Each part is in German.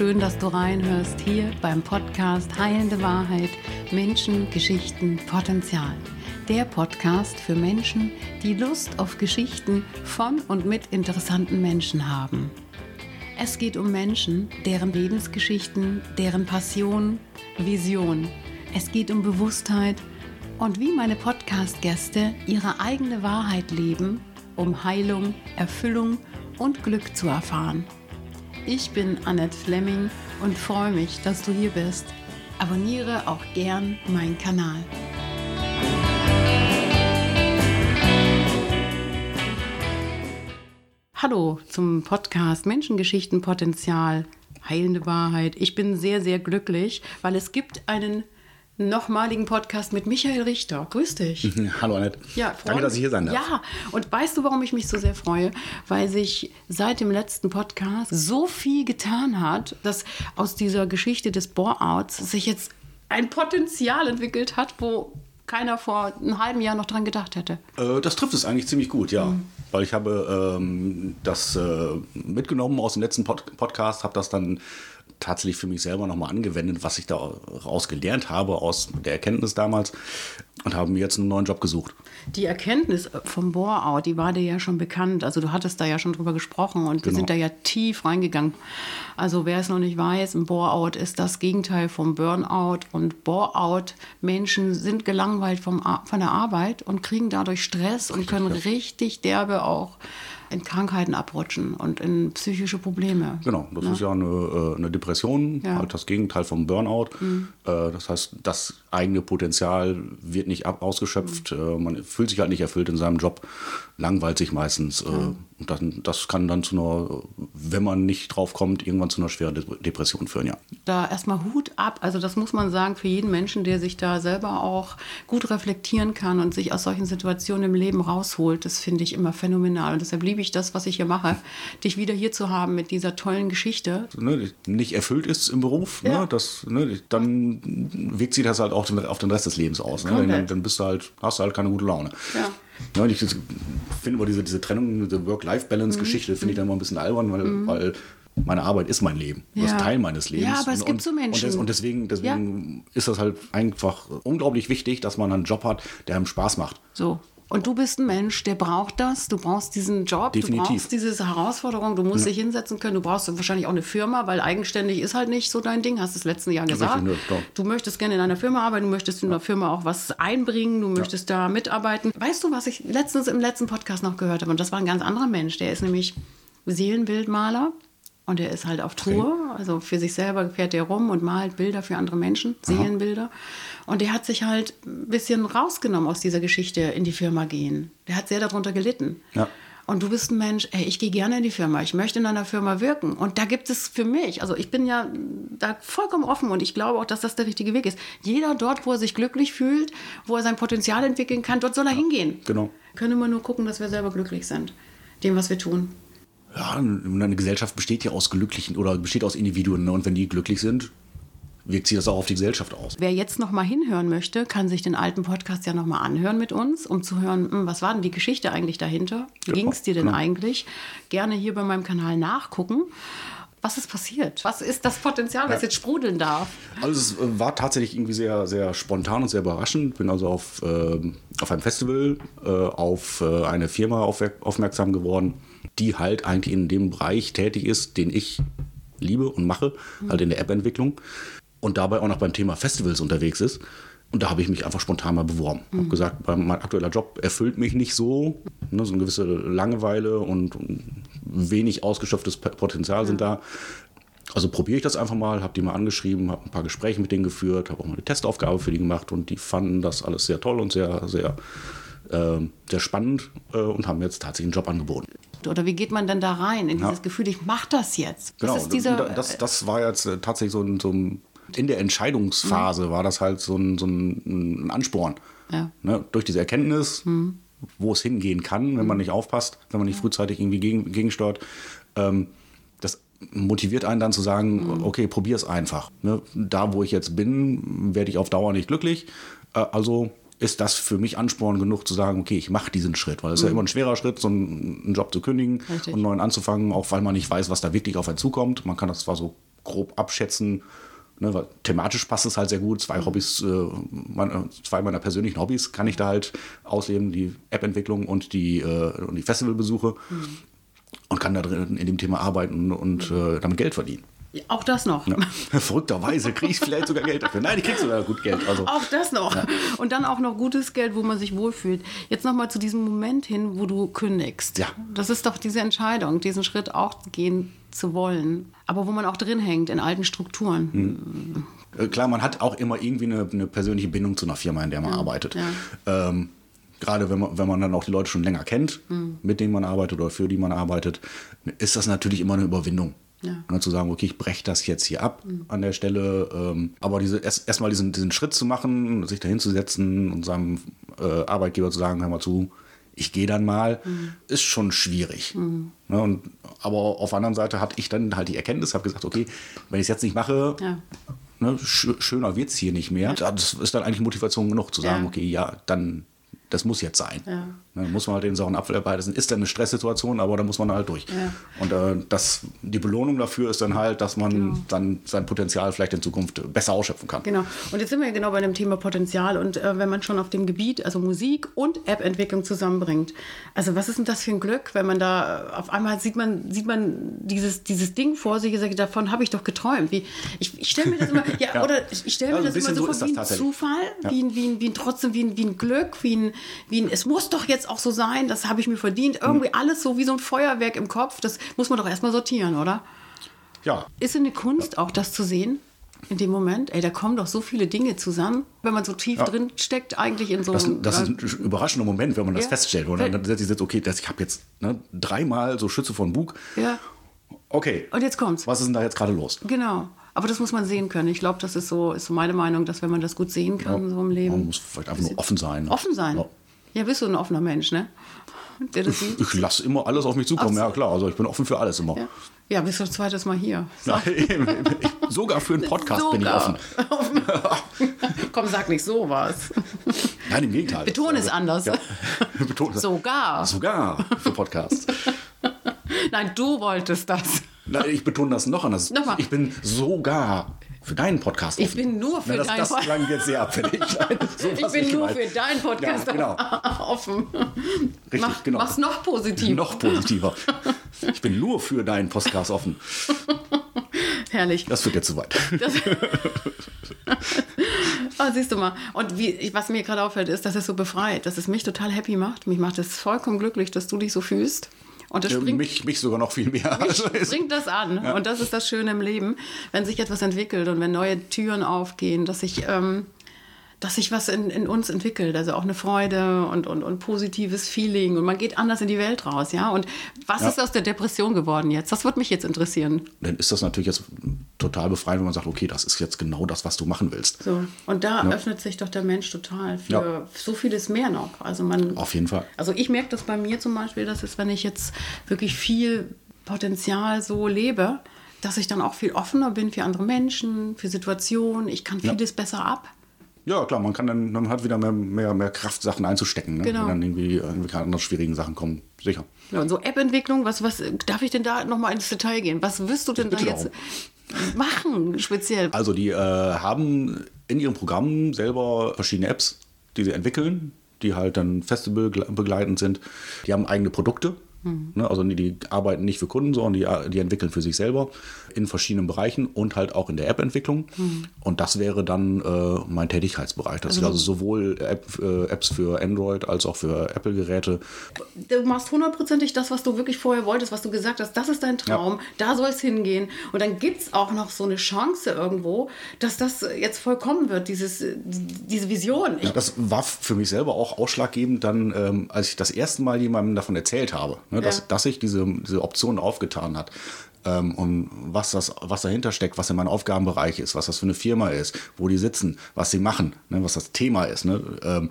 schön, dass du reinhörst hier beim Podcast Heilende Wahrheit, Menschen, Geschichten, Potenzial. Der Podcast für Menschen, die Lust auf Geschichten von und mit interessanten Menschen haben. Es geht um Menschen, deren Lebensgeschichten, deren Passion, Vision. Es geht um Bewusstheit und wie meine Podcast-Gäste ihre eigene Wahrheit leben, um Heilung, Erfüllung und Glück zu erfahren. Ich bin Annette Fleming und freue mich, dass du hier bist. Abonniere auch gern meinen Kanal. Hallo zum Podcast Menschengeschichten Potenzial, heilende Wahrheit. Ich bin sehr, sehr glücklich, weil es gibt einen nochmaligen Podcast mit Michael Richter. Grüß dich. Hallo Annette. Ja, Danke, dass ich hier sein darf. Ja, und weißt du, warum ich mich so sehr freue? Weil sich seit dem letzten Podcast so viel getan hat, dass aus dieser Geschichte des Bore-Outs sich jetzt ein Potenzial entwickelt hat, wo keiner vor einem halben Jahr noch dran gedacht hätte. Äh, das trifft es eigentlich ziemlich gut, ja. Mhm. Weil ich habe ähm, das äh, mitgenommen aus dem letzten Pod Podcast, habe das dann tatsächlich für mich selber nochmal angewendet, was ich daraus gelernt habe aus der Erkenntnis damals und habe mir jetzt einen neuen Job gesucht. Die Erkenntnis vom Bore-out, die war dir ja schon bekannt. Also du hattest da ja schon drüber gesprochen und genau. wir sind da ja tief reingegangen. Also wer es noch nicht weiß, ein Bore-out ist das Gegenteil vom Burnout und Bore-out Menschen sind gelangweilt vom, von der Arbeit und kriegen dadurch Stress und können ja. richtig derbe auch in Krankheiten abrutschen und in psychische Probleme. Genau, das ne? ist ja eine, äh, eine Depression, ja. halt das Gegenteil vom Burnout. Mhm. Äh, das heißt, das eigene Potenzial wird nicht ausgeschöpft, mhm. man fühlt sich halt nicht erfüllt in seinem Job, langweilt sich meistens. Ja. Und dann, das kann dann zu einer, wenn man nicht drauf kommt, irgendwann zu einer schweren Depression führen, ja. Da erstmal Hut ab. Also das muss man sagen, für jeden Menschen, der sich da selber auch gut reflektieren kann und sich aus solchen Situationen im Leben rausholt, das finde ich immer phänomenal. Und deshalb liebe ich das, was ich hier mache, dich wieder hier zu haben mit dieser tollen Geschichte. Ne, nicht erfüllt ist im Beruf, ne, ja. ne, das, ne, dann wirkt sich das halt auch auf den Rest des Lebens aus. Ne? Dann, dann bist du halt, hast du halt keine gute Laune. Ja. Ja, ich finde aber diese, diese Trennung, diese Work-Life-Balance-Geschichte, mhm. finde ich dann immer ein bisschen albern, weil, mhm. weil meine Arbeit ist mein Leben. Ja. Das ist Teil meines Lebens. Ja, aber es und, gibt so Menschen. Und, des, und deswegen, deswegen ja. ist das halt einfach unglaublich wichtig, dass man einen Job hat, der einem Spaß macht. So. Und du bist ein Mensch, der braucht das. Du brauchst diesen Job, Definitiv. du brauchst diese Herausforderung, du musst ja. dich hinsetzen können, du brauchst wahrscheinlich auch eine Firma, weil eigenständig ist halt nicht so dein Ding, hast du das letzte Jahr gesagt. Richtig, ne, du möchtest gerne in einer Firma arbeiten, du möchtest in einer Firma auch was einbringen, du möchtest da mitarbeiten. Weißt du, was ich letztens im letzten Podcast noch gehört habe? Und das war ein ganz anderer Mensch, der ist nämlich Seelenbildmaler. Und er ist halt auf Tour, okay. also für sich selber fährt er rum und malt Bilder für andere Menschen, Seelenbilder. Und er hat sich halt ein bisschen rausgenommen aus dieser Geschichte in die Firma gehen. Der hat sehr darunter gelitten. Ja. Und du bist ein Mensch, ey, ich gehe gerne in die Firma, ich möchte in einer Firma wirken. Und da gibt es für mich, also ich bin ja da vollkommen offen und ich glaube auch, dass das der richtige Weg ist. Jeder dort, wo er sich glücklich fühlt, wo er sein Potenzial entwickeln kann, dort soll er ja, hingehen. Genau. Können wir nur gucken, dass wir selber glücklich sind, dem, was wir tun ja, eine Gesellschaft besteht ja aus Glücklichen oder besteht aus Individuen. Ne? Und wenn die glücklich sind, wirkt sich das auch auf die Gesellschaft aus. Wer jetzt noch mal hinhören möchte, kann sich den alten Podcast ja noch mal anhören mit uns, um zu hören, hm, was war denn die Geschichte eigentlich dahinter? Wie genau, ging es dir denn genau. eigentlich? Gerne hier bei meinem Kanal nachgucken. Was ist passiert? Was ist das Potenzial, was ja. jetzt sprudeln darf? Also es äh, war tatsächlich irgendwie sehr, sehr spontan und sehr überraschend. Bin also auf, äh, auf einem Festival äh, auf äh, eine Firma auf, aufmerksam geworden, die halt eigentlich in dem Bereich tätig ist, den ich liebe und mache, mhm. halt in der App-Entwicklung und dabei auch noch beim Thema Festivals unterwegs ist. Und da habe ich mich einfach spontan mal beworben. Mhm. Habe gesagt, mein aktueller Job erfüllt mich nicht so. Ne, so eine gewisse Langeweile und, wenig ausgeschöpftes Potenzial ja. sind da. Also probiere ich das einfach mal, habe die mal angeschrieben, habe ein paar Gespräche mit denen geführt, habe auch mal eine Testaufgabe für die gemacht und die fanden das alles sehr toll und sehr, sehr, äh, sehr spannend äh, und haben jetzt tatsächlich einen Job angeboten. Oder wie geht man denn da rein in dieses ja. Gefühl, ich mache das jetzt? Was genau, das, das war jetzt äh, tatsächlich so ein, so ein in der Entscheidungsphase mhm. war das halt so ein, so ein Ansporn. Ja. Ne? Durch diese Erkenntnis, mhm. wo es hingehen kann, wenn man nicht aufpasst, wenn man nicht frühzeitig irgendwie gegen, gegensteuert. Ähm, das motiviert einen dann zu sagen, mhm. okay, probier es einfach. Ne? Da, wo ich jetzt bin, werde ich auf Dauer nicht glücklich. Äh, also ist das für mich Ansporn genug zu sagen, okay, ich mache diesen Schritt, weil es mhm. ja immer ein schwerer Schritt, so einen, einen Job zu kündigen Richtig. und einen neuen anzufangen, auch weil man nicht weiß, was da wirklich auf einen zukommt. Man kann das zwar so grob abschätzen, Ne, thematisch passt es halt sehr gut. Zwei Hobbys, äh, meine, zwei meiner persönlichen Hobbys kann ich da halt ausleben, die App-Entwicklung und die, äh, und die Festivalbesuche. Mhm. Und kann da drin in dem Thema arbeiten und äh, damit Geld verdienen. Auch das noch. Ja. Verrückterweise kriege ich vielleicht sogar Geld dafür. Nein, ich kriege sogar gut Geld. Also. Auch das noch. Ja. Und dann auch noch gutes Geld, wo man sich wohlfühlt. Jetzt nochmal zu diesem Moment hin, wo du kündigst. Ja. Das ist doch diese Entscheidung, diesen Schritt auch gehen zu wollen. Aber wo man auch drin hängt, in alten Strukturen. Hm. Klar, man hat auch immer irgendwie eine, eine, persönliche Bindung zu einer Firma, in der man ja. arbeitet. Ähm, gerade wenn man, wenn man dann auch die Leute schon länger kennt, mhm. mit denen man arbeitet oder für die man arbeitet, ist das natürlich immer eine Überwindung. Ja. Ne, zu sagen, okay, ich breche das jetzt hier ab mhm. an der Stelle. Ähm, aber diese, erst, erstmal diesen, diesen Schritt zu machen, sich da hinzusetzen und seinem äh, Arbeitgeber zu sagen, hör mal zu, ich gehe dann mal, mhm. ist schon schwierig. Mhm. Ne, und, aber auf der anderen Seite hatte ich dann halt die Erkenntnis, habe gesagt, okay, wenn ich es jetzt nicht mache, ja. ne, sch schöner wird es hier nicht mehr. Ja. Das ist dann eigentlich Motivation genug zu sagen, ja. okay, ja, dann das muss jetzt sein. Ja. Dann muss man halt den sauren Apfel erbeißen. Ist dann eine Stresssituation, aber da muss man halt durch. Ja. Und äh, das, die Belohnung dafür ist dann halt, dass man genau. dann sein Potenzial vielleicht in Zukunft besser ausschöpfen kann. Genau. Und jetzt sind wir genau bei dem Thema Potenzial. Und äh, wenn man schon auf dem Gebiet, also Musik und App-Entwicklung zusammenbringt, also was ist denn das für ein Glück, wenn man da auf einmal sieht man, sieht man dieses, dieses Ding vor sich, sagt, davon habe ich doch geträumt. Wie, ich ich stelle mir das immer, ja, ja. oder ich stelle mir ja, das immer so, so vor wie ein Zufall, wie, ein, wie, ein, wie ein trotzdem wie ein, wie ein Glück, wie ein wie ein, es muss doch jetzt auch so sein, das habe ich mir verdient. Irgendwie mhm. alles so wie so ein Feuerwerk im Kopf. Das muss man doch erstmal sortieren, oder? Ja. Ist es eine Kunst, auch das zu sehen? in dem Moment, ey, da kommen doch so viele Dinge zusammen, wenn man so tief ja. drin steckt, eigentlich in so einem. Das, das ist ein überraschender Moment, wenn man das ja. feststellt. Und dann, setzt sich jetzt, okay, das, ich habe jetzt ne, dreimal so Schütze von Bug. Ja. Okay. Und jetzt kommt's. Was ist denn da jetzt gerade los? Genau. Aber das muss man sehen können. Ich glaube, das ist so, ist so meine Meinung, dass wenn man das gut sehen kann, ja. so im Leben. Man muss vielleicht einfach nur offen sein. Offen sein. Ja. Ja, bist du ein offener Mensch, ne? ich, ich lasse immer alles auf mich zukommen, so. ja klar. Also ich bin offen für alles immer. Ja, ja bist du das zweites Mal hier. So. Nein, sogar für einen Podcast sogar. bin ich offen. Komm, sag nicht sowas. Nein, im Gegenteil. Beton es also, anders. Ja. Beton sogar. Sogar für Podcasts. Nein, du wolltest das. Nein, ich betone das noch anders. Nochmal. Ich bin sogar für deinen Podcast. Ich bin nur für Na, das, deinen Podcast. Das klang jetzt sehr abfällig. so ich bin nur für deinen Podcast ja, genau. offen. Richtig, Mach, genau. Mach's noch positiver. Noch positiver. Ich bin nur für deinen Podcast offen. Herrlich. Das wird jetzt zu weit. oh, siehst du mal. Und wie, was mir gerade auffällt, ist, dass es so befreit, dass es mich total happy macht. Mich macht es vollkommen glücklich, dass du dich so fühlst. Und das bringt, mich, mich sogar noch viel mehr. Also bringt das an. Ja. Und das ist das Schöne im Leben, wenn sich etwas entwickelt und wenn neue Türen aufgehen, dass ich ähm, dass sich was in, in, uns entwickelt, also auch eine Freude und, und, und positives Feeling und man geht anders in die Welt raus, ja. Und was ja. ist aus der Depression geworden jetzt? Das würde mich jetzt interessieren. Dann ist das natürlich jetzt total befreiend, wenn man sagt, okay, das ist jetzt genau das, was du machen willst. So. Und da ja. öffnet sich doch der Mensch total für ja. so vieles mehr noch. Also man. Auf jeden Fall. Also ich merke das bei mir zum Beispiel, dass es, wenn ich jetzt wirklich viel Potenzial so lebe, dass ich dann auch viel offener bin für andere Menschen, für Situationen. Ich kann vieles besser ab. Ja, klar, man kann dann, man hat wieder mehr, mehr, mehr Kraft, Sachen einzustecken, ne? genau. wenn dann irgendwie, irgendwie gerade andere schwierigen Sachen kommen. Sicher. Ja, und so App-Entwicklung, was, was darf ich denn da nochmal ins Detail gehen? Was wirst du denn da jetzt auch. machen, speziell? Also, die äh, haben in ihrem Programm selber verschiedene Apps, die sie entwickeln, die halt dann Festival begleitend sind. Die haben eigene Produkte, Mhm. Also die arbeiten nicht für Kunden, sondern die, die entwickeln für sich selber in verschiedenen Bereichen und halt auch in der App-Entwicklung. Mhm. Und das wäre dann äh, mein Tätigkeitsbereich. Das also, also sowohl App, äh, Apps für Android als auch für Apple-Geräte. Du machst hundertprozentig das, was du wirklich vorher wolltest, was du gesagt hast. Das ist dein Traum, ja. da soll es hingehen. Und dann gibt es auch noch so eine Chance irgendwo, dass das jetzt vollkommen wird, dieses, diese Vision. Ja, das war für mich selber auch ausschlaggebend, dann, ähm, als ich das erste Mal jemandem davon erzählt habe ne, dass, ja. dass sich diese, diese Option aufgetan hat. Ähm, und was, das, was dahinter steckt, was in meinem Aufgabenbereich ist, was das für eine Firma ist, wo die sitzen, was sie machen, ne, was das Thema ist. Ne, ähm,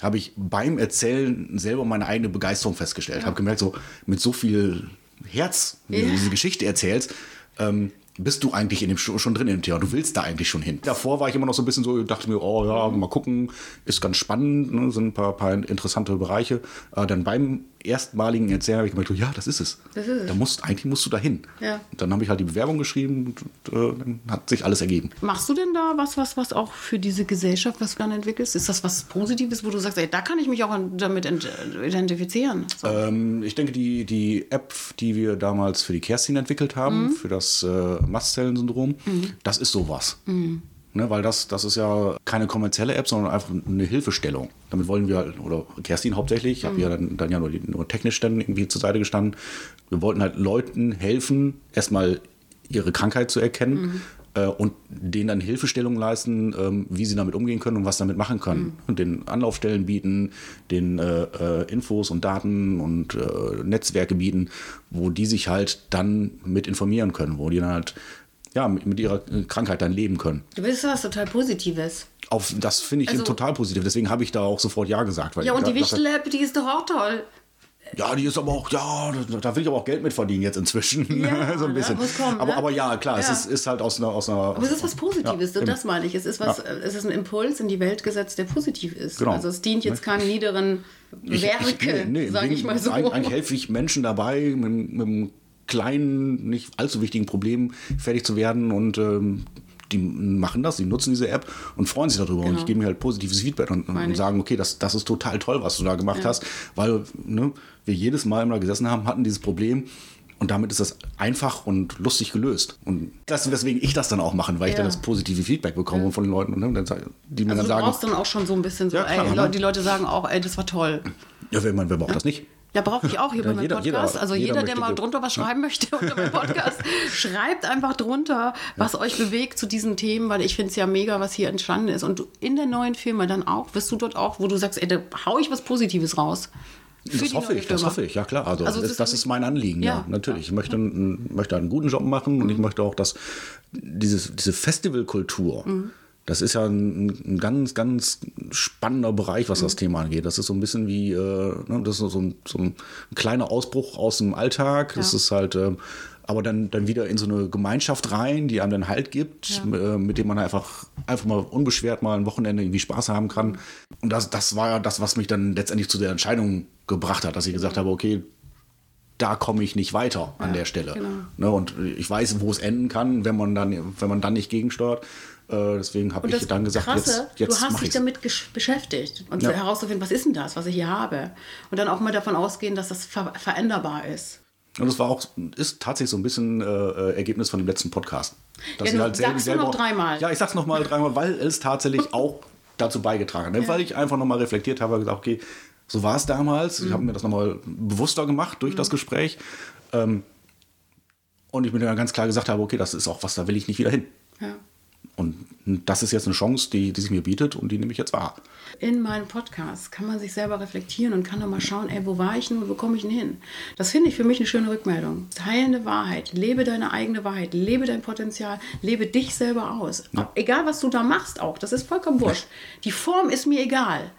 habe ich beim Erzählen selber meine eigene Begeisterung festgestellt. Ja. Habe gemerkt, so mit so viel Herz, wie du diese Geschichte erzählst, ähm, bist du eigentlich in dem schon drin in dem Thema. Du willst da eigentlich schon hin. Davor war ich immer noch so ein bisschen so, dachte mir, oh ja, mal gucken, ist ganz spannend, ne, sind ein paar, paar interessante Bereiche. Äh, dann beim erstmaligen Erzählen habe ich gemerkt, ja, das ist es. Das ist es. Da musst, eigentlich musst du dahin. Ja. Und dann habe ich halt die Bewerbung geschrieben und äh, dann hat sich alles ergeben. Machst du denn da was, was, was auch für diese Gesellschaft, was du dann entwickelst? Ist das was Positives, wo du sagst, ey, da kann ich mich auch damit identifizieren? So. Ähm, ich denke, die, die App, die wir damals für die Kerstin entwickelt haben, mhm. für das äh, Mastzellen-Syndrom, mhm. das ist sowas. Mhm. Ne, weil das, das ist ja keine kommerzielle App, sondern einfach eine Hilfestellung. Damit wollen wir, halt, oder Kerstin hauptsächlich, ich mhm. habe ja dann, dann ja nur, nur technisch dann irgendwie zur Seite gestanden. Wir wollten halt Leuten helfen, erstmal ihre Krankheit zu erkennen mhm. äh, und denen dann Hilfestellung leisten, ähm, wie sie damit umgehen können und was damit machen können. Mhm. Und den Anlaufstellen bieten, den äh, äh, Infos und Daten und äh, Netzwerke bieten, wo die sich halt dann mit informieren können, wo die dann halt ja, mit, mit, ihrer Krankheit dann leben können. Du bist was total Positives. Auf, das finde ich also, total positiv. Deswegen habe ich da auch sofort Ja gesagt. ja, und die Wichtel-App, die ist doch auch toll. Ja, die ist aber auch, ja, da will ich aber auch Geld mit verdienen jetzt inzwischen. Ja, so ein bisschen. Ne, kommen, aber, ne? aber ja, klar, ja. es ist, ist, halt aus einer, aus einer. Aber es ist was Positives, ja, das meine ich. Es ist was, es ist ein Impuls in die Welt gesetzt, der positiv ist. Genau. Also es dient jetzt keinem niederen Werke, nee, nee, sage ich mal so. Eigentlich helfe ich Menschen dabei, mit, mit kleinen, nicht allzu wichtigen Problemen fertig zu werden und ähm, die machen das, die nutzen diese App und freuen sich darüber. Genau. Und ich gebe mir halt positives Feedback und, und sagen, okay, das, das ist total toll, was du da gemacht ja. hast, weil ne, wir jedes Mal immer gesessen haben, hatten dieses Problem. Und damit ist das einfach und lustig gelöst. Und das ist, weswegen ich das dann auch mache, weil ja. ich dann das positive Feedback bekomme ja. von den Leuten, ne, die mir also dann sagen. Du brauchst dann auch schon so ein bisschen so, klar, ey, ne? die Leute sagen auch, ey, das war toll. Ja, wer, wer braucht das nicht? Ja, brauche ich auch hier ja, bei meinem jeder, Podcast. Jeder, also jeder, jeder der mal drunter was schreiben möchte unter meinem Podcast, schreibt einfach drunter, was ja. euch bewegt zu diesen Themen, weil ich finde es ja mega, was hier entstanden ist. Und in der neuen Firma dann auch, wirst du dort auch, wo du sagst, ey, da hau ich was Positives raus. Das hoffe ich, das hoffe ich, ja klar. Also, also das, das ist mein Anliegen, ja, ja natürlich. Ich möchte, möchte einen guten Job machen und ich möchte auch, dass dieses, diese Festivalkultur, mhm das ist ja ein, ein, ganz, ganz spannender Bereich, was das mhm. Thema angeht. Das ist so ein bisschen wie, äh, ne, das ist so ein, so ein, kleiner Ausbruch aus dem Alltag. Ja. Das ist halt, äh, aber dann, dann wieder in so eine Gemeinschaft rein, die einem dann Halt gibt, ja. äh, mit dem man einfach, einfach mal unbeschwert mal ein Wochenende irgendwie Spaß haben kann. Und das, das war ja das, was mich dann letztendlich zu der Entscheidung gebracht hat, dass ich gesagt habe, okay, da komme ich nicht weiter an ja, der Stelle. Genau. Ne, und ich weiß, wo es enden kann, wenn man dann, wenn man dann nicht gegensteuert. Äh, deswegen habe ich dann gesagt, Krasse, jetzt, jetzt Du hast dich damit beschäftigt und ja. herauszufinden, was ist denn das, was ich hier habe? Und dann auch mal davon ausgehen, dass das ver veränderbar ist. Und das war auch, ist tatsächlich so ein bisschen äh, äh Ergebnis von dem letzten Podcast. Dass ja, du halt sagst selber, noch dreimal. Ja, ich sag's noch mal dreimal, weil es tatsächlich auch dazu beigetragen hat. Ne? Ja. Weil ich einfach noch mal reflektiert habe und gesagt, okay, so war es damals. Mhm. Ich habe mir das noch mal bewusster gemacht durch mhm. das Gespräch. Ähm, und ich mir dann ganz klar gesagt habe, okay, das ist auch was, da will ich nicht wieder hin. Ja. Und das ist jetzt eine Chance, die, die sich mir bietet und die nehme ich jetzt wahr. In meinem Podcast kann man sich selber reflektieren und kann dann mal schauen, ey, wo war ich denn und wo komme ich denn hin? Das finde ich für mich eine schöne Rückmeldung. Teilende Wahrheit, lebe deine eigene Wahrheit, lebe dein Potenzial, lebe dich selber aus. Ja. Egal, was du da machst auch, das ist vollkommen wurscht. Die Form ist mir egal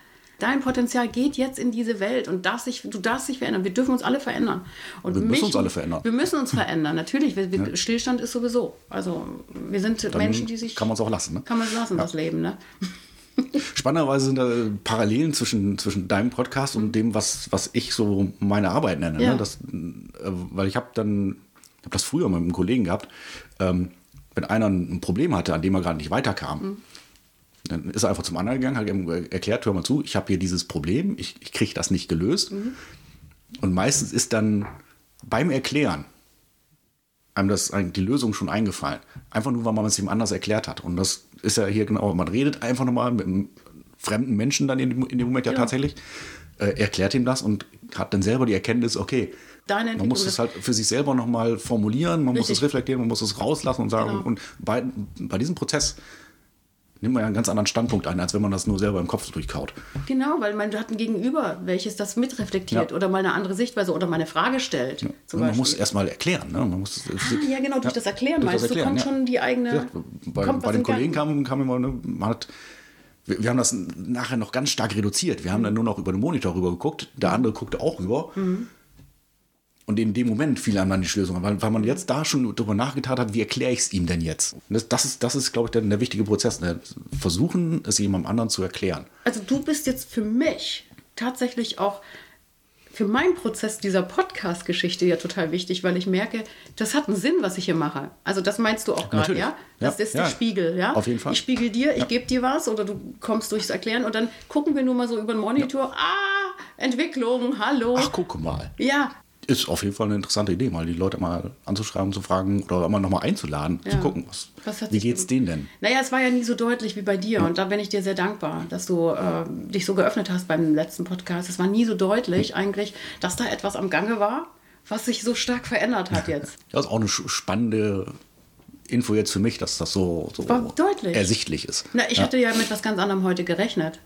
dein Potenzial geht jetzt in diese Welt und darf sich, du darfst dich verändern. Wir dürfen uns alle verändern. Und wir müssen uns alle verändern. Wir müssen uns verändern, natürlich. Wir, wir, ja. Stillstand ist sowieso. Also wir sind Dann Menschen, die sich... Kann man es auch lassen. Ne? Kann man es lassen, ja. das Leben. Ne? Spannenderweise sind da Parallelen zwischen, zwischen deinem Podcast und dem, was, was ich so meine Arbeit nenne. Ne? Ja. Ne? Das, äh, weil ich habe dann, habe das früher mit einem Kollegen gehabt, ähm, wenn einer ein Problem hatte, an dem er gerade nicht weiterkam, mhm. Dann ist er einfach zum anderen gegangen, hat ihm erklärt, hör mal zu, ich habe hier dieses Problem, ich, ich kriege das nicht gelöst. Mhm. Und meistens ist dann beim Erklären einem das die Lösung schon eingefallen. Einfach nur, weil man es ihm anders erklärt hat. Und das ist ja hier genau, man redet einfach nochmal mit einem fremden Menschen dann in dem, in dem Moment ja, ja. tatsächlich, äh, erklärt ihm das und hat dann selber die Erkenntnis, okay, man muss es halt für sich selber nochmal formulieren, man Richtig. muss es reflektieren, man muss es rauslassen und sagen, genau. und bei, bei diesem Prozess nimmt man ja einen ganz anderen Standpunkt ein, als wenn man das nur selber im Kopf durchkaut. Genau, weil man hat ein Gegenüber, welches das mitreflektiert ja. oder mal eine andere Sichtweise oder mal eine Frage stellt. Ja. man muss erst mal erklären. Ne? Man muss, ah, ja, genau, durch das Erklären durch meinst das Erklären, du, kommt schon die eigene... bei, bei den Kollegen kam, kam immer, ne, man hat wir, haben das nachher noch ganz stark reduziert. Wir haben dann nur noch über den Monitor rüber geguckt. Der andere guckte auch rüber. Mhm. Und in dem Moment fiel einem dann die Lösung, weil, weil man jetzt da schon darüber nachgetan hat, wie erkläre ich es ihm denn jetzt? Das, das, ist, das ist, glaube ich, der, der wichtige Prozess. Ne? Versuchen, es jemandem anderen zu erklären. Also du bist jetzt für mich tatsächlich auch für meinen Prozess dieser Podcast-Geschichte ja total wichtig, weil ich merke, das hat einen Sinn, was ich hier mache. Also das meinst du auch gerade, ja? Das ja, ist der Spiegel, ja? Auf jeden Fall. Ich spiegel dir, ich gebe dir was oder du kommst durchs Erklären und dann gucken wir nur mal so über den Monitor. Ah, Entwicklung, hallo. Ach, guck mal. Ja, ist auf jeden Fall eine interessante Idee, mal die Leute mal anzuschreiben, zu fragen oder immer nochmal einzuladen, ja. zu gucken, was, was wie geht's denen denn? Naja, es war ja nie so deutlich wie bei dir ja. und da bin ich dir sehr dankbar, dass du äh, dich so geöffnet hast beim letzten Podcast. Es war nie so deutlich eigentlich, dass da etwas am Gange war, was sich so stark verändert hat jetzt. Das ist auch eine spannende Info jetzt für mich, dass das so, so ersichtlich ist. Na, ich ja. hatte ja mit was ganz anderem heute gerechnet.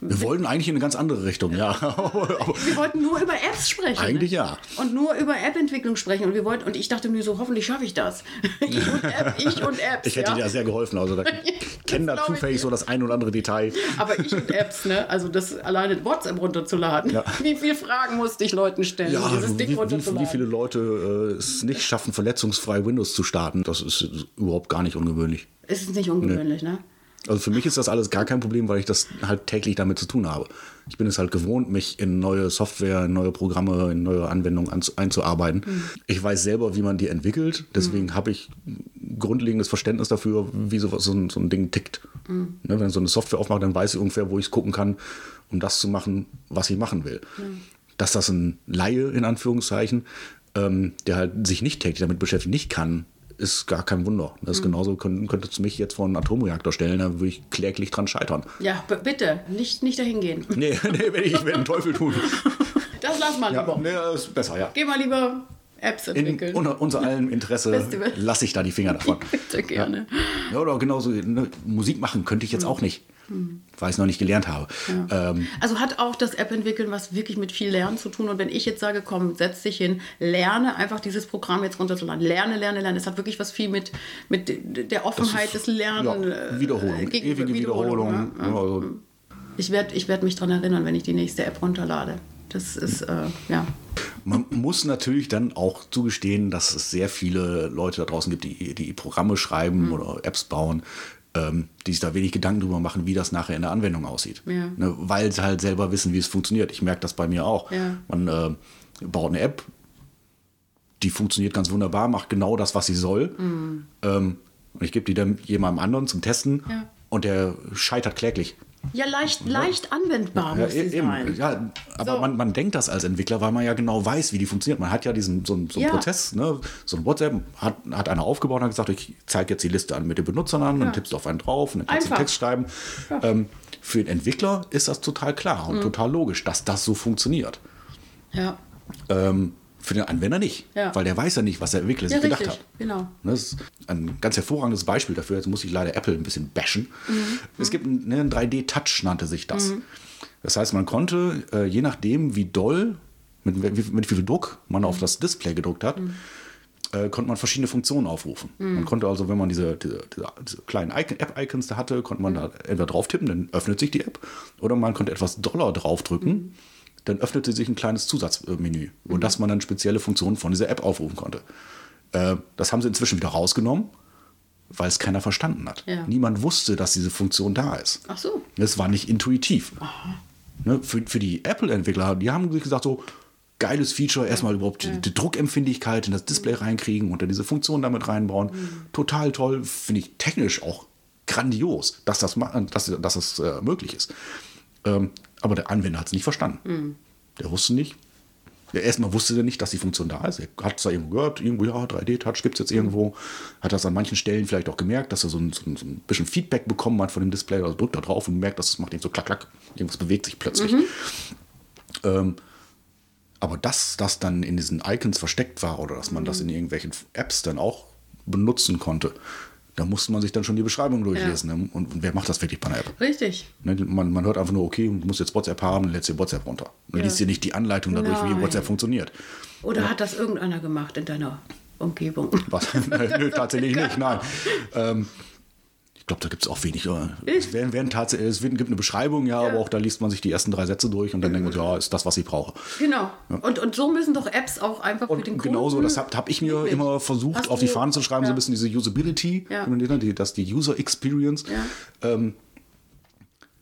Wir wollten eigentlich in eine ganz andere Richtung, ja. wir wollten nur über Apps sprechen. Eigentlich ja. Und nur über App-Entwicklung sprechen. Und wir wollten, und ich dachte mir so, hoffentlich schaffe ich das. ich und App, ich und Apps. Ich hätte ja. dir ja sehr geholfen. Also da kenne da zufällig so das ein oder andere Detail. Aber ich und Apps, ne? Also das alleine WhatsApp runterzuladen. Ja. Wie viele Fragen musste ich Leuten stellen, ja, dieses Ding wie, runterzuladen? Wie, wie viele Leute äh, es nicht schaffen, verletzungsfrei Windows zu starten, das ist überhaupt gar nicht ungewöhnlich. Es ist nicht ungewöhnlich, nee. ne? Also für mich ist das alles gar kein Problem, weil ich das halt täglich damit zu tun habe. Ich bin es halt gewohnt, mich in neue Software, in neue Programme, in neue Anwendungen einzuarbeiten. Mhm. Ich weiß selber, wie man die entwickelt. Deswegen mhm. habe ich grundlegendes Verständnis dafür, wie so, so, ein, so ein Ding tickt. Mhm. Ne, wenn ich so eine Software aufmache, dann weiß ich ungefähr, wo ich es gucken kann, um das zu machen, was ich machen will. Dass das ein Laie, in Anführungszeichen, ähm, der halt sich nicht täglich damit beschäftigt, nicht kann, ist gar kein Wunder. Das ist mhm. genauso, könnte, könntest du mich jetzt vor einen Atomreaktor stellen, da würde ich kläglich dran scheitern. Ja, bitte, nicht, nicht dahin gehen. Nee, nee wenn ich werde einen Teufel tun. Das lass mal lieber. Ja, nee, ist besser, ja. Geh mal lieber Apps entwickeln. In unser allen Interesse lasse ich da die Finger davon. Bitte gerne. Ja, oder genauso, ne, Musik machen könnte ich jetzt mhm. auch nicht weil ich es noch nicht gelernt habe. Ja. Ähm, also hat auch das App-Entwickeln was wirklich mit viel Lernen zu tun. Und wenn ich jetzt sage, komm, setz dich hin, lerne einfach dieses Programm jetzt runterzuladen. Lerne, lerne, lerne. Es hat wirklich was viel mit, mit der Offenheit des Lernens. Ja, Wiederholung, äh, ewige Wiederholung. Wiederholung ja. Also. Ich werde ich werd mich daran erinnern, wenn ich die nächste App runterlade. Das ist, äh, ja. Man muss natürlich dann auch zugestehen, dass es sehr viele Leute da draußen gibt, die, die Programme schreiben mhm. oder Apps bauen, die sich da wenig Gedanken drüber machen, wie das nachher in der Anwendung aussieht. Ja. Ne, weil sie halt selber wissen, wie es funktioniert. Ich merke das bei mir auch. Ja. Man äh, baut eine App, die funktioniert ganz wunderbar, macht genau das, was sie soll. Mhm. Ähm, und ich gebe die dann jemandem anderen zum Testen ja. und der scheitert kläglich. Ja, leicht, leicht anwendbar ja, muss ja, sein. Ja, aber so. man, man denkt das als Entwickler, weil man ja genau weiß, wie die funktioniert. Man hat ja diesen so, so einen ja. Prozess, ne? so ein WhatsApp hat, hat einer aufgebaut und hat gesagt, ich zeige jetzt die Liste an mit den Benutzern an und tippst auf einen drauf und dann kannst du Text schreiben. Ähm, für den Entwickler ist das total klar und mhm. total logisch, dass das so funktioniert. Ja. Ähm, für den Anwender nicht, ja. weil der weiß ja nicht, was der Entwickler sich ja, gedacht hat. Genau. Das ist ein ganz hervorragendes Beispiel dafür. Jetzt muss ich leider Apple ein bisschen bashen. Mhm. Es gibt einen, einen 3D-Touch, nannte sich das. Mhm. Das heißt, man konnte, äh, je nachdem, wie doll, mit, mit, mit wie viel Druck man mhm. auf das Display gedruckt hat, mhm. äh, konnte man verschiedene Funktionen aufrufen. Mhm. Man konnte also, wenn man diese, diese, diese kleinen App-Icons da hatte, konnte man mhm. da entweder drauf tippen, dann öffnet sich die App, oder man konnte etwas doller draufdrücken dann öffnete sich ein kleines Zusatzmenü, wo mhm. das man dann spezielle Funktionen von dieser App aufrufen konnte. Äh, das haben sie inzwischen wieder rausgenommen, weil es keiner verstanden hat. Ja. Niemand wusste, dass diese Funktion da ist. Ach so. Es war nicht intuitiv. Ne, für, für die Apple-Entwickler, die haben sich gesagt so, geiles Feature, erstmal überhaupt ja. die, die, Druckempfindlichkeit in das Display mhm. reinkriegen und dann diese Funktion damit reinbauen. Mhm. Total toll, finde ich technisch auch grandios, dass das, dass, dass das äh, möglich ist. Ähm, aber der Anwender hat es nicht verstanden. Mhm. Der wusste nicht. Ja, erstmal wusste er nicht, dass die Funktion da ist. Er hat es da irgendwo gehört, irgendwo, ja, 3D-Touch gibt es jetzt irgendwo. Hat das an manchen Stellen vielleicht auch gemerkt, dass er so ein, so ein, so ein bisschen Feedback bekommen hat von dem Display. Also drückt da drauf und merkt, dass es macht eben so klack, klack. Irgendwas bewegt sich plötzlich. Mhm. Ähm, aber dass das dann in diesen Icons versteckt war oder dass man mhm. das in irgendwelchen Apps dann auch benutzen konnte, da musste man sich dann schon die Beschreibung durchlesen. Ja. Ne? Und, und, wer macht das wirklich bei einer App? Richtig. Ne? Man, man hört einfach nur, okay, du musst jetzt WhatsApp haben, lädst du WhatsApp runter. Man ja. liest dir nicht die Anleitung dadurch, Nein. wie WhatsApp funktioniert. Oder ja. hat das irgendeiner gemacht in deiner Umgebung? Was? Nö, tatsächlich nicht, nein. Ähm, ich glaube, da gibt es auch wenig. Es, werden, werden es gibt eine Beschreibung, ja, ja, aber auch da liest man sich die ersten drei Sätze durch und dann denkt man, ja, ist das, was ich brauche. Genau. Ja. Und, und so müssen doch Apps auch einfach und für den Kunden. Genauso, das habe hab ich mir wirklich? immer versucht, Hast auf die Fahnen zu schreiben, ja. so ein bisschen diese Usability, die, das die User Experience, ähm,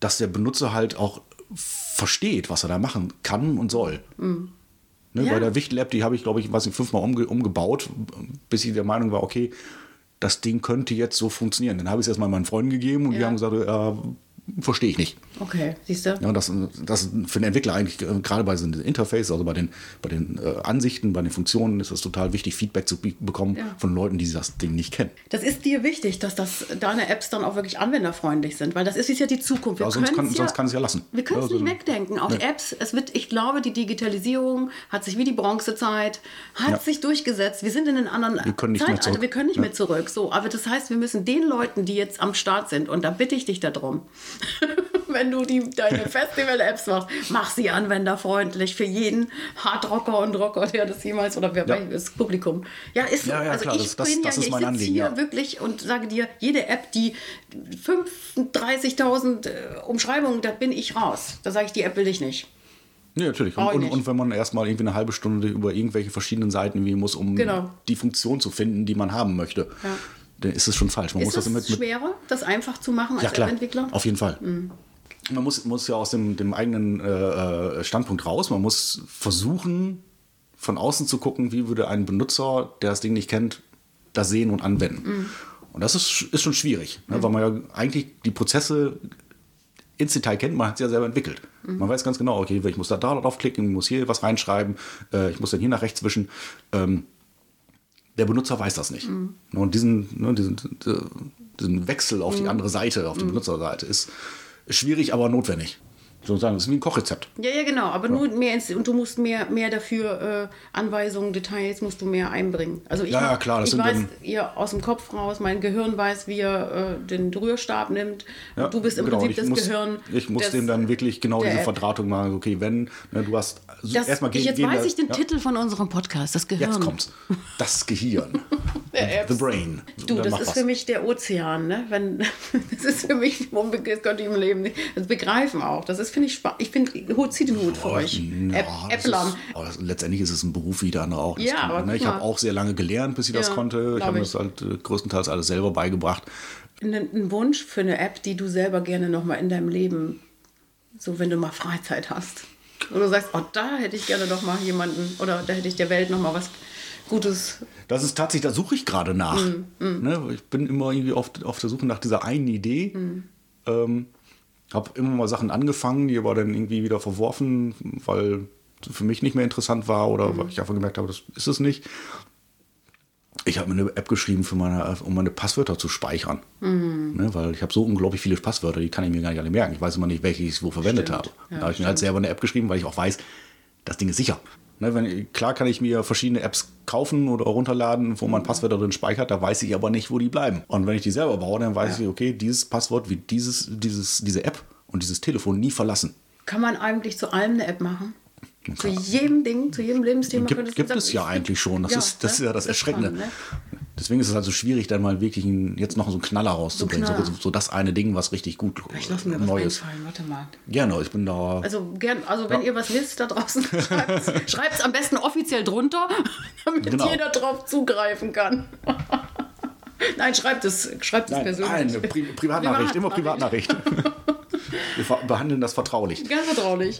dass der Benutzer halt auch versteht, was er da machen kann und soll. Mhm. Ne, ja. Bei der Wichtel-App, die habe ich, glaube ich, weiß nicht, fünfmal umge umgebaut, bis ich der Meinung war, okay, das Ding könnte jetzt so funktionieren. Dann habe ich es erstmal meinen Freunden gegeben und ja. die haben gesagt, äh, verstehe ich nicht. Okay, siehst du? Ja, das, das für den Entwickler eigentlich, äh, gerade bei so einem Interface, also bei den, bei den äh, Ansichten, bei den Funktionen, ist es total wichtig, Feedback zu bekommen ja. von Leuten, die das Ding nicht kennen. Das ist dir wichtig, dass das, deine Apps dann auch wirklich anwenderfreundlich sind, weil das ist ja die Zukunft. Wir ja, sonst, kann, ja, sonst kann es ja lassen. Wir können es also, nicht wegdenken. Auch nee. Apps, es wird, ich glaube, die Digitalisierung hat sich wie die Bronzezeit, hat sich durchgesetzt. Wir sind in einem anderen wir können nicht Zeitalter, mehr wir können nicht mehr zurück. So, aber das heißt, wir müssen den Leuten, die jetzt am Start sind, und da bitte ich dich darum, wenn du die, deine Festival-Apps machst, mach sie anwenderfreundlich für jeden Hardrocker und Rocker, der das jemals oder wer ja. das Publikum. Ja, ist so. Ja, ja, also klar, ich das, bin das, das ja, ich sitze hier wirklich und sage dir, jede App, die 35.000 äh, Umschreibungen, da bin ich raus. Da sage ich, die App will ich nicht. Ja, natürlich. Und, und, und, wenn man erstmal irgendwie eine halbe Stunde über irgendwelche verschiedenen Seiten wie muss, um genau. die Funktion zu finden, die man haben möchte, ja. Dann ist es schon falsch. Man ist muss das, das mit, schwerer, das einfach zu machen als ja, klar, Entwickler? Auf jeden Fall. Mhm man muss, muss ja aus dem, dem eigenen äh, äh, Standpunkt raus. Man muss versuchen, von außen zu gucken, wie würde ein Benutzer, der das Ding nicht kennt, das sehen und anwenden. Mhm. Und das ist, ist schon schwierig, ne, mhm. weil man ja eigentlich die Prozesse ins Detail kennt, man hat es ja selber entwickelt. Mhm. Man weiß ganz genau, okay, ich muss da, da drauf klicken, ich muss hier was reinschreiben, äh, ich muss dann hier nach rechts wischen. Ähm, der Benutzer weiß das nicht. Mhm. Und diesen, ne, diesen, diesen, Wechsel auf die mhm. andere Seite, auf die mhm. Benutzerseite, ist, schwierig, aber notwendig. Sozusagen, das ist wie ein Kochrezept. Ja, ja, genau. Aber ja. nur mehr ins, und du musst mehr, mehr dafür äh, Anweisungen, Details musst du mehr einbringen. Also ich, ja, ja, klar, das ich weiß ja aus dem Kopf raus, mein Gehirn weiß, wie er äh, den Rührstab nimmt. Ja, du bist im genau. Prinzip das muss, Gehirn. Ich muss dem dann wirklich genau diese. Verdrahtung machen. Okay, wenn ne, du hast das, erstmal gehen, Jetzt gehen weiß ich den. Titel von unserem Podcast, das Gehirn. Jetzt kommt's. Das Gehirn. The Brain. Du, das ist was. für mich der Ozean. Ne? Wenn, das ist für mich, das könnte ich im Leben nicht. Das begreifen auch. Das ist, finde ich, spannend. Ich finde zieht den Hut für euch. Ja, Äpplern. Ist, letztendlich ist es ein Beruf wie der andere auch. ja, kann, aber ne? Ich habe auch sehr lange gelernt, bis ich ja, das konnte. Ich habe mir das halt äh, größtenteils alles selber beigebracht. Ein Wunsch für eine App, die du selber gerne nochmal in deinem Leben, so wenn du mal Freizeit hast. Und du sagst, oh, da hätte ich gerne noch mal jemanden oder da hätte ich der Welt noch mal was Gutes. Das ist tatsächlich, da suche ich gerade nach. Mm, mm. Ne? Ich bin immer irgendwie auf, auf der Suche nach dieser einen Idee. Mm. Ähm, habe immer mal Sachen angefangen, die aber dann irgendwie wieder verworfen, weil für mich nicht mehr interessant war oder mhm. weil ich einfach gemerkt habe, das ist es nicht. Ich habe mir eine App geschrieben, für meine, um meine Passwörter zu speichern. Mhm. Ne, weil ich habe so unglaublich viele Passwörter, die kann ich mir gar nicht alle merken. Ich weiß immer nicht, welche ich wo verwendet stimmt. habe. Ja, da habe ich mir halt selber eine App geschrieben, weil ich auch weiß, das Ding ist sicher. Ne, wenn, klar kann ich mir verschiedene Apps kaufen oder runterladen, wo man Passwörter drin speichert, da weiß ich aber nicht, wo die bleiben. Und wenn ich die selber baue, dann weiß ja. ich, okay, dieses Passwort wie dieses, dieses, diese App und dieses Telefon nie verlassen. Kann man eigentlich zu allem eine App machen? Zu jedem Ding, zu jedem Lebensthema. Gibt, gibt es ja eigentlich schon. Das, ja, ist, das ne? ist ja das, das Erschreckende. Spannend, ne? Deswegen ist es also schwierig, dann mal wirklich ein, jetzt noch so einen Knaller rauszubringen. So, so, so, das eine Ding, was richtig gut ich lasse mir Neues. Was. Warte mal. Gerne, ich bin da. Also, gern, also wenn ja. ihr was wisst da draußen, schreibt es am besten offiziell drunter, damit genau. jeder drauf zugreifen kann. Nein, schreibt es, schreibt es persönlich. Nein, Pri Privatnachricht, immer Privatnachricht. Wir behandeln das vertraulich. Ganz vertraulich.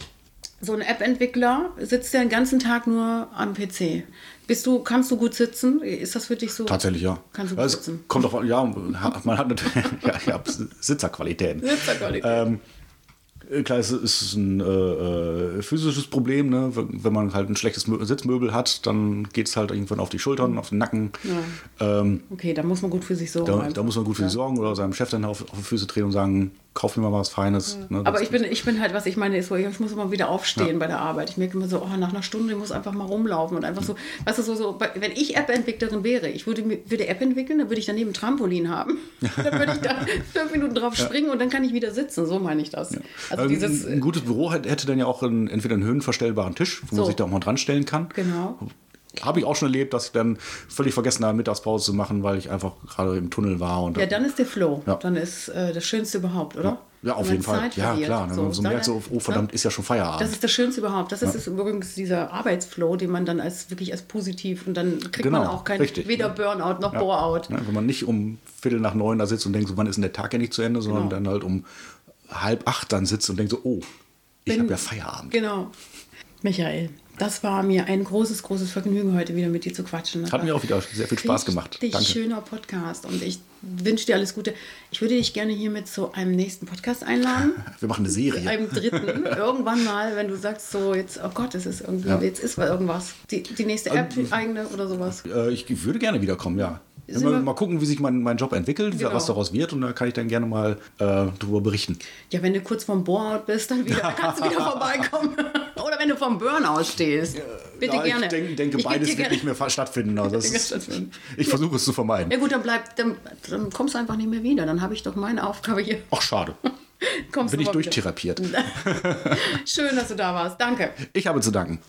So ein App-Entwickler sitzt ja den ganzen Tag nur am PC. Bist du, kannst du gut sitzen? Ist das für dich so? Tatsächlich, ja. Kannst du gut also sitzen? Kommt auf, ja, man hat natürlich, ja, Sitzerqualitäten. Sitzerqualitäten. Ähm, äh, klar, es ist ein äh, äh, physisches Problem, ne? wenn man halt ein schlechtes Sitzmöbel hat, dann geht es halt irgendwann auf die Schultern, auf den Nacken. Ja. Ähm, okay, da muss man gut für sich sorgen. Da, da muss man gut für sich sorgen oder seinem Chef dann auf, auf die Füße drehen und sagen, kauf mir mal was Feines. Ja. Ne? Aber ich bin, ich bin halt, was ich meine, ist so, ich muss immer wieder aufstehen bei der Arbeit. Ich merke immer so, oh, nach einer Stunde, ich muss einfach mal rumlaufen und einfach so, weißt du, so, so wenn ich App-Entwicklerin wäre, ich würde, würde App entwickeln, dann würde ich daneben ein Trampolin haben. dann würde ich da fünf Minuten drauf springen und dann kann ich wieder sitzen. So meine ich das. Also ähm, dieses, ein gutes Büro hätte dann ja auch einen, entweder einen höhenverstellbaren Tisch, wo so. man sich da auch mal dran stellen kann. Genau. Habe ich auch schon erlebt, dass ich dann völlig vergessen habe, Mittagspause zu machen, weil ich einfach gerade im Tunnel war. Und ja, dann ist der Flow. Ja. Dann ist äh, das Schönste überhaupt, oder? Ja, ja auf jeden Fall. Zeit ja, verliert. klar. So, so merkt so, oh verdammt, ja. ist ja schon Feierabend. Das ist das Schönste überhaupt. Das ist, ja. ist übrigens dieser Arbeitsflow, den man dann als wirklich als positiv und dann kriegt genau, man auch kein richtig, weder Burnout noch Boreout. wenn man nicht um Viertel nach neun da sitzt und denkt, so, wann ist denn der Tag ja nicht zu Ende, sondern genau. dann halt um halb acht dann sitzt und denkt so, oh, Ich habe ja Feierabend. Genau. Michael, das war mir ein großes, großes Vergnügen, heute wieder mit dir zu quatschen. Das Hat mir auch wieder sehr viel Spaß gemacht. Danke. schöner Podcast und ich wünsche dir alles Gute. Ich würde dich gerne hiermit zu einem nächsten Podcast einladen. Wir machen eine Serie. Einem dritten. Irgendwann mal, wenn du sagst, so jetzt, oh Gott, es ist irgendwie, ja. jetzt ist irgendwas. Die, die nächste App, ähm, eigene oder sowas. Äh, ich würde gerne wiederkommen, ja. Mal, mal, gucken, wie sich mein, mein Job entwickelt, genau. was daraus wird und da kann ich dann gerne mal äh, darüber berichten. Ja, wenn du kurz vom Board bist, dann wieder, kannst du wieder vorbeikommen. Wenn du vom Burnout stehst. Bitte ja, gerne. Ich denke, denke ich beides wird nicht mehr stattfinden. Also ist, ich versuche es zu vermeiden. Ja gut, dann, bleib, dann, dann kommst du einfach nicht mehr wieder. Dann habe ich doch meine Aufgabe hier. Ach, schade. Bin ich durchtherapiert. Schön, dass du da warst. Danke. Ich habe zu danken.